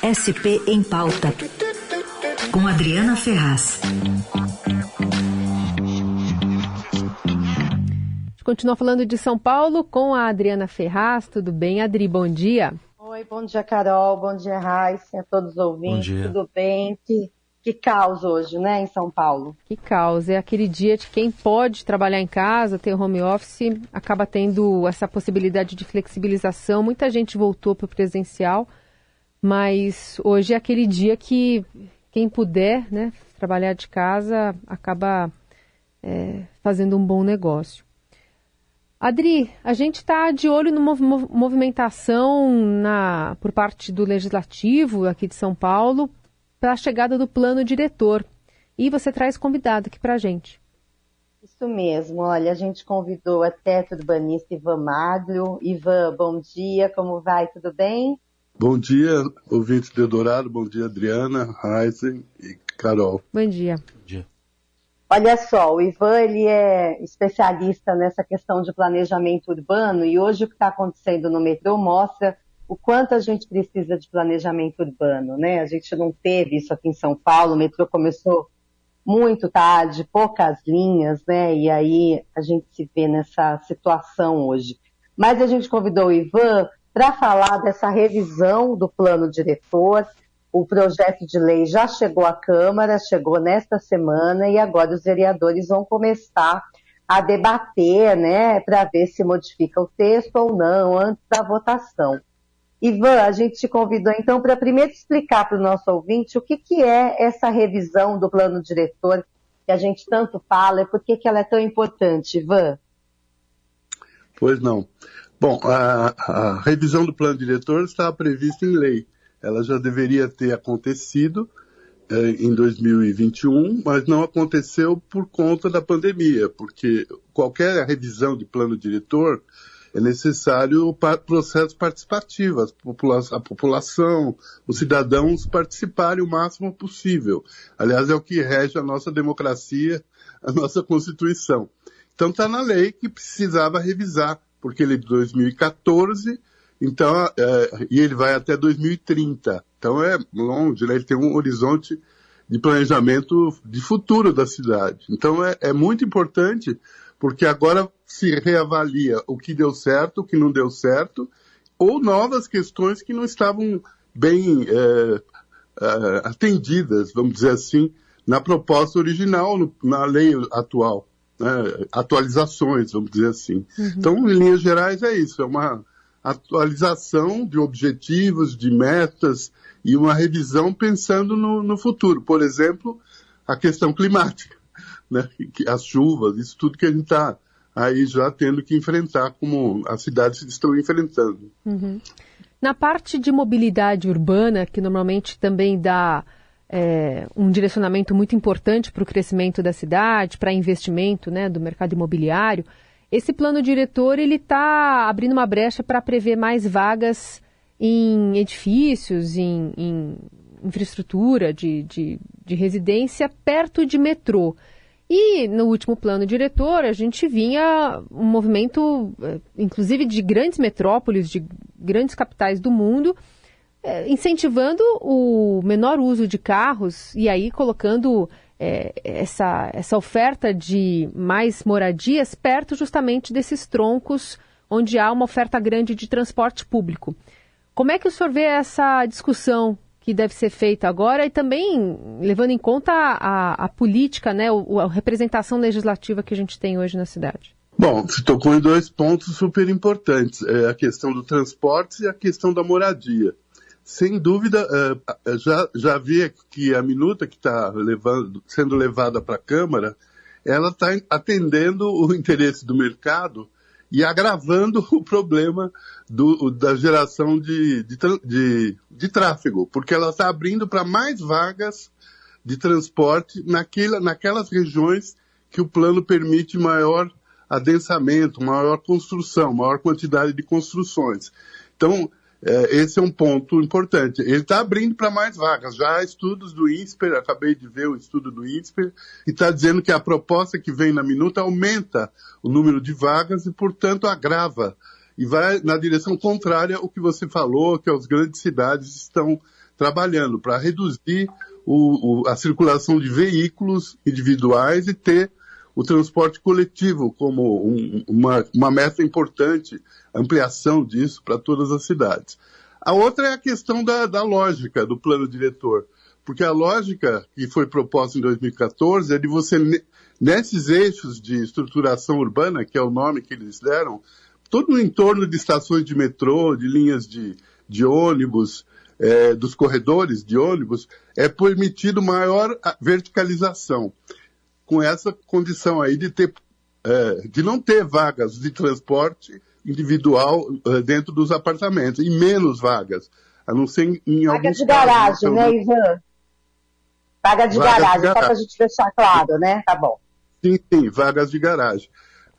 SP em Pauta, com Adriana Ferraz. Continua falando de São Paulo com a Adriana Ferraz. Tudo bem, Adri? Bom dia. Oi, bom dia, Carol. Bom dia, Raíssa, a todos os ouvintes. Bom dia. Tudo bem? Que, que caos hoje, né, em São Paulo. Que caos. É aquele dia de quem pode trabalhar em casa, ter home office, acaba tendo essa possibilidade de flexibilização. Muita gente voltou para o presencial mas hoje é aquele dia que quem puder né, trabalhar de casa acaba é, fazendo um bom negócio. Adri, a gente está de olho numa movimentação na, por parte do Legislativo aqui de São Paulo para a chegada do plano diretor. E você traz convidado aqui para a gente. Isso mesmo, olha, a gente convidou a teto urbanista Ivan Maglio. Ivan, bom dia, como vai? Tudo bem? Bom dia, ouvintes de Eldorado. Bom dia, Adriana, Heisen e Carol. Bom dia. Bom dia. Olha só, o Ivan ele é especialista nessa questão de planejamento urbano e hoje o que está acontecendo no metrô mostra o quanto a gente precisa de planejamento urbano, né? A gente não teve isso aqui em São Paulo, o metrô começou muito tarde, poucas linhas, né? E aí a gente se vê nessa situação hoje. Mas a gente convidou o Ivan para falar dessa revisão do plano diretor. O projeto de lei já chegou à Câmara, chegou nesta semana e agora os vereadores vão começar a debater, né, para ver se modifica o texto ou não antes da votação. Ivan, a gente te convidou então para primeiro explicar para o nosso ouvinte o que, que é essa revisão do plano diretor que a gente tanto fala e por que, que ela é tão importante, Ivan? Pois não. Bom, a, a revisão do plano diretor estava prevista em lei. Ela já deveria ter acontecido eh, em 2021, mas não aconteceu por conta da pandemia, porque qualquer revisão de plano diretor é necessário o processo participativo, a população, os cidadãos participarem o máximo possível. Aliás, é o que rege a nossa democracia, a nossa Constituição. Então está na lei que precisava revisar porque ele é de 2014, então, é, e ele vai até 2030. Então é longe, né? ele tem um horizonte de planejamento de futuro da cidade. Então é, é muito importante, porque agora se reavalia o que deu certo, o que não deu certo, ou novas questões que não estavam bem é, é, atendidas, vamos dizer assim, na proposta original, no, na lei atual né, atualizações, vamos dizer assim. Uhum. Então, em linhas gerais, é isso, é uma atualização de objetivos, de metas e uma revisão pensando no, no futuro. Por exemplo, a questão climática, né, as chuvas, isso tudo que a gente está aí já tendo que enfrentar como as cidades estão enfrentando. Uhum. Na parte de mobilidade urbana, que normalmente também dá é, um direcionamento muito importante para o crescimento da cidade, para investimento né, do mercado imobiliário. Esse plano diretor ele está abrindo uma brecha para prever mais vagas em edifícios, em, em infraestrutura de, de, de residência perto de metrô. E no último plano diretor, a gente vinha um movimento, é, inclusive de grandes metrópoles, de grandes capitais do mundo, incentivando o menor uso de carros e aí colocando é, essa, essa oferta de mais moradias perto justamente desses troncos onde há uma oferta grande de transporte público. Como é que o senhor vê essa discussão que deve ser feita agora e também levando em conta a, a, a política, né, a representação legislativa que a gente tem hoje na cidade? Bom, você tocou em dois pontos super importantes, é a questão do transporte e a questão da moradia. Sem dúvida, uh, já, já vi que a minuta que está sendo levada para a Câmara, ela está atendendo o interesse do mercado e agravando o problema do, da geração de, de, de, de tráfego, porque ela está abrindo para mais vagas de transporte naquela, naquelas regiões que o plano permite maior adensamento, maior construção, maior quantidade de construções. Então, é, esse é um ponto importante. Ele está abrindo para mais vagas. Já há estudos do INSPER, acabei de ver o estudo do INSPER, e está dizendo que a proposta que vem na minuta aumenta o número de vagas e, portanto, agrava. E vai na direção contrária ao que você falou, que as grandes cidades estão trabalhando para reduzir o, o, a circulação de veículos individuais e ter o transporte coletivo como um, uma, uma meta importante, ampliação disso para todas as cidades. A outra é a questão da, da lógica do plano diretor, porque a lógica que foi proposta em 2014 é de você, nesses eixos de estruturação urbana, que é o nome que eles deram, todo o entorno de estações de metrô, de linhas de, de ônibus, é, dos corredores de ônibus, é permitido maior verticalização, com essa condição aí de ter, é, de não ter vagas de transporte individual é, dentro dos apartamentos, e menos vagas, a não ser em, em Vaga de garagem, né, Ivan? Vaga de garagem, de só para a gente deixar claro, né? Tá bom. Sim, sim, vagas de garagem.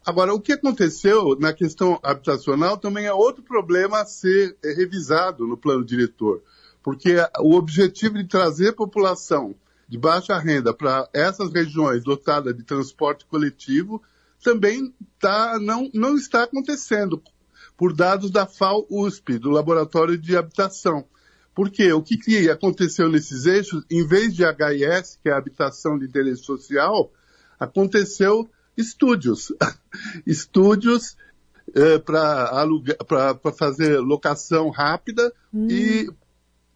Agora, o que aconteceu na questão habitacional também é outro problema a ser é, revisado no plano diretor, porque o objetivo de trazer população de baixa renda para essas regiões dotadas de transporte coletivo também tá, não, não está acontecendo, por dados da FAO-USP, do Laboratório de Habitação. Porque o que, que aconteceu nesses eixos, em vez de HIS, que é a habitação de interesse social, aconteceu estúdios. estúdios é, para fazer locação rápida hum. e,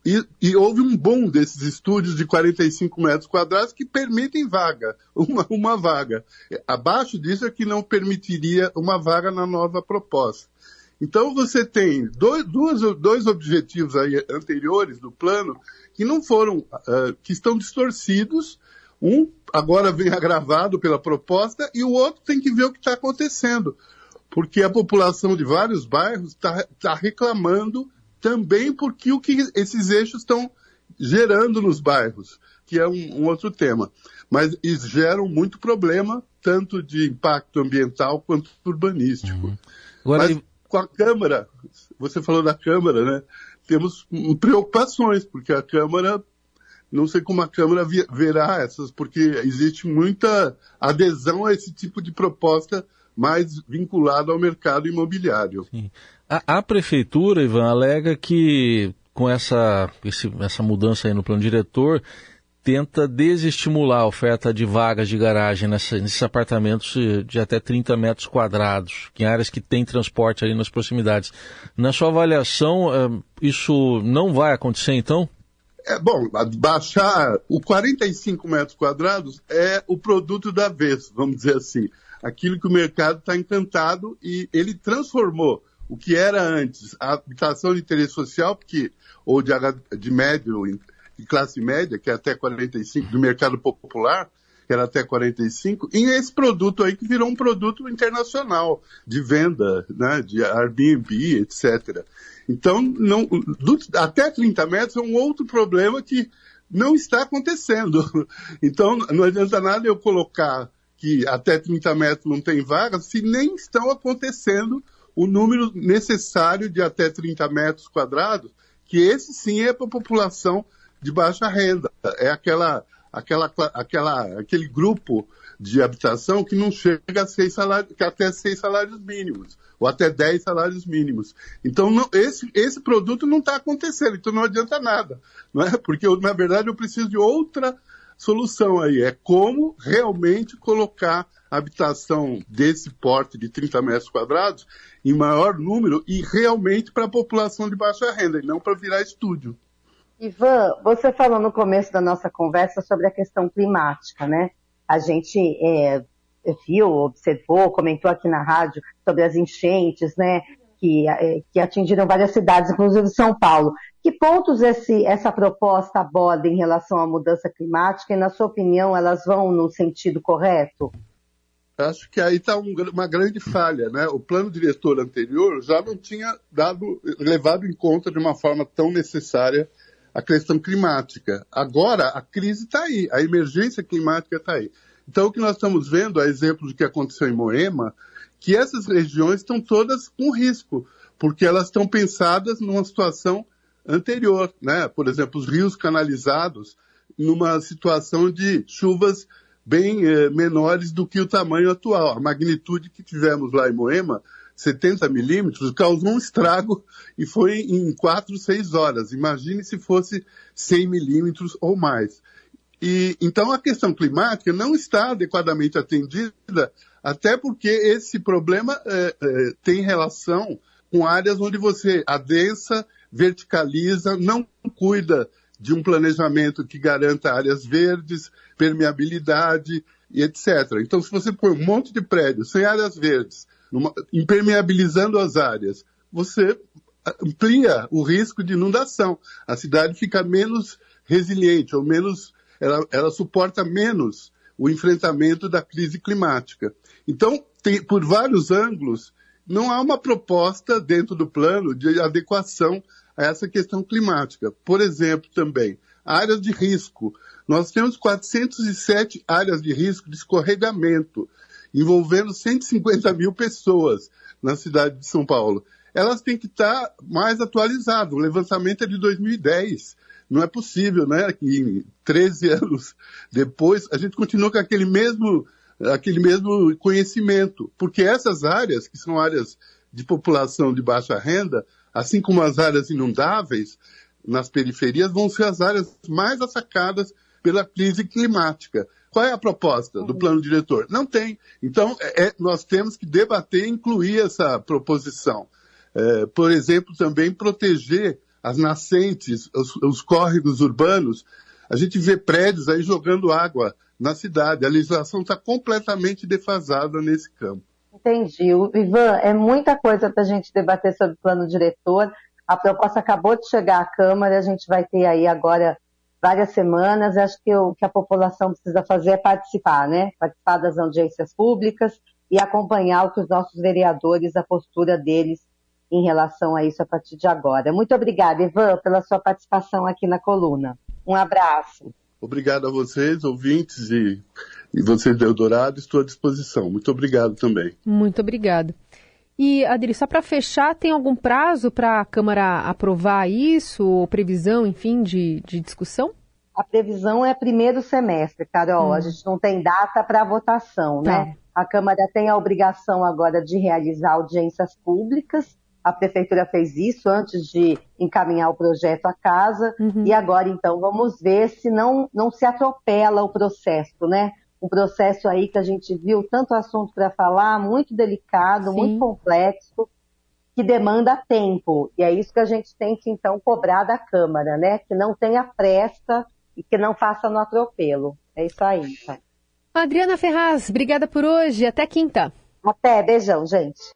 e, e, houve um boom desses estúdios de 45 metros quadrados que permitem vaga, uma, uma vaga. Abaixo disso é que não permitiria uma vaga na nova proposta. Então você tem dois, duas, dois objetivos anteriores do plano que não foram, uh, que estão distorcidos um agora vem agravado pela proposta e o outro tem que ver o que está acontecendo. Porque a população de vários bairros está tá reclamando também porque o que esses eixos estão gerando nos bairros, que é um, um outro tema. Mas eles geram muito problema, tanto de impacto ambiental quanto urbanístico. Uhum. Agora, Mas com a Câmara, você falou da Câmara, né? Temos preocupações, porque a Câmara não sei como a Câmara verá essas, porque existe muita adesão a esse tipo de proposta mais vinculada ao mercado imobiliário. A, a, Prefeitura, Ivan, alega que com essa, esse, essa mudança aí no plano diretor, tenta desestimular a oferta de vagas de garagem nessa, nesses apartamentos de até 30 metros quadrados, em áreas que tem transporte ali nas proximidades. Na sua avaliação, eh, isso não vai acontecer então? É, bom, baixar o 45 metros quadrados é o produto da vez, vamos dizer assim. Aquilo que o mercado está encantado e ele transformou o que era antes a habitação de interesse social, porque, ou de, de médio, de classe média, que é até 45, do mercado popular, que era até 45, em esse produto aí que virou um produto internacional de venda, né, de Airbnb, etc. Então, não, do, até 30 metros é um outro problema que não está acontecendo. Então, não adianta nada eu colocar que até 30 metros não tem vagas se nem estão acontecendo o número necessário de até 30 metros quadrados, que esse sim é para a população de baixa renda. É aquela, aquela, aquela, aquele grupo de habitação que não chega a seis salários, que até seis salários mínimos ou até 10 salários mínimos. Então, não, esse, esse produto não está acontecendo, então não adianta nada, não é? Porque, na verdade, eu preciso de outra solução aí, é como realmente colocar habitação desse porte de 30 metros quadrados em maior número e realmente para a população de baixa renda, e não para virar estúdio. Ivan, você falou no começo da nossa conversa sobre a questão climática, né? A gente é, viu, observou, comentou aqui na rádio sobre as enchentes, né, que, eh, que atingiram várias cidades, inclusive São Paulo. Que pontos esse, essa proposta aborda em relação à mudança climática e, na sua opinião, elas vão no sentido correto? Acho que aí está um, uma grande falha, né? O plano diretor anterior já não tinha dado, levado em conta de uma forma tão necessária a questão climática. Agora a crise está aí, a emergência climática está aí. Então, o que nós estamos vendo, a exemplo do que aconteceu em Moema, que essas regiões estão todas com risco, porque elas estão pensadas numa situação anterior, né? Por exemplo, os rios canalizados numa situação de chuvas bem eh, menores do que o tamanho atual. A magnitude que tivemos lá em Moema 70 milímetros, causou um estrago e foi em 4, 6 horas. Imagine se fosse 100 milímetros ou mais. E, então a questão climática não está adequadamente atendida, até porque esse problema é, é, tem relação com áreas onde você adensa, verticaliza, não cuida de um planejamento que garanta áreas verdes, permeabilidade e etc. Então, se você põe um monte de prédios sem áreas verdes, numa, impermeabilizando as áreas, você amplia o risco de inundação. A cidade fica menos resiliente, ou menos, ela, ela suporta menos o enfrentamento da crise climática. Então, tem, por vários ângulos, não há uma proposta dentro do plano de adequação a essa questão climática. Por exemplo, também, áreas de risco. Nós temos 407 áreas de risco de escorregamento, envolvendo 150 mil pessoas na cidade de São Paulo. Elas têm que estar mais atualizadas. O levantamento é de 2010. Não é possível, né, que 13 anos depois a gente continua com aquele mesmo, aquele mesmo conhecimento. Porque essas áreas, que são áreas de população de baixa renda, assim como as áreas inundáveis nas periferias, vão ser as áreas mais atacadas pela crise climática. Qual é a proposta do plano diretor? Não tem. Então, é, é nós temos que debater e incluir essa proposição. É, por exemplo, também proteger as nascentes, os, os córregos urbanos. A gente vê prédios aí jogando água na cidade. A legislação está completamente defasada nesse campo. Entendi. Ivan, é muita coisa para a gente debater sobre o plano diretor. A proposta acabou de chegar à Câmara, a gente vai ter aí agora várias semanas. Acho que o que a população precisa fazer é participar, né? Participar das audiências públicas e acompanhar o que os nossos vereadores, a postura deles em relação a isso a partir de agora. Muito obrigada, Ivan, pela sua participação aqui na coluna. Um abraço. Obrigado a vocês, ouvintes e, e vocês do Eldorado, estou à disposição. Muito obrigado também. Muito obrigado. E, Adri, só para fechar, tem algum prazo para a Câmara aprovar isso, ou previsão, enfim, de, de discussão? A previsão é primeiro semestre, Carol. Hum. A gente não tem data para votação, tá. né? A Câmara tem a obrigação agora de realizar audiências públicas a prefeitura fez isso antes de encaminhar o projeto à casa uhum. e agora então vamos ver se não, não se atropela o processo, né? Um processo aí que a gente viu tanto assunto para falar, muito delicado, Sim. muito complexo, que demanda tempo. E é isso que a gente tem que então cobrar da Câmara, né? Que não tenha pressa e que não faça no atropelo. É isso aí. Tá? Adriana Ferraz, obrigada por hoje. Até quinta. Até, beijão, gente.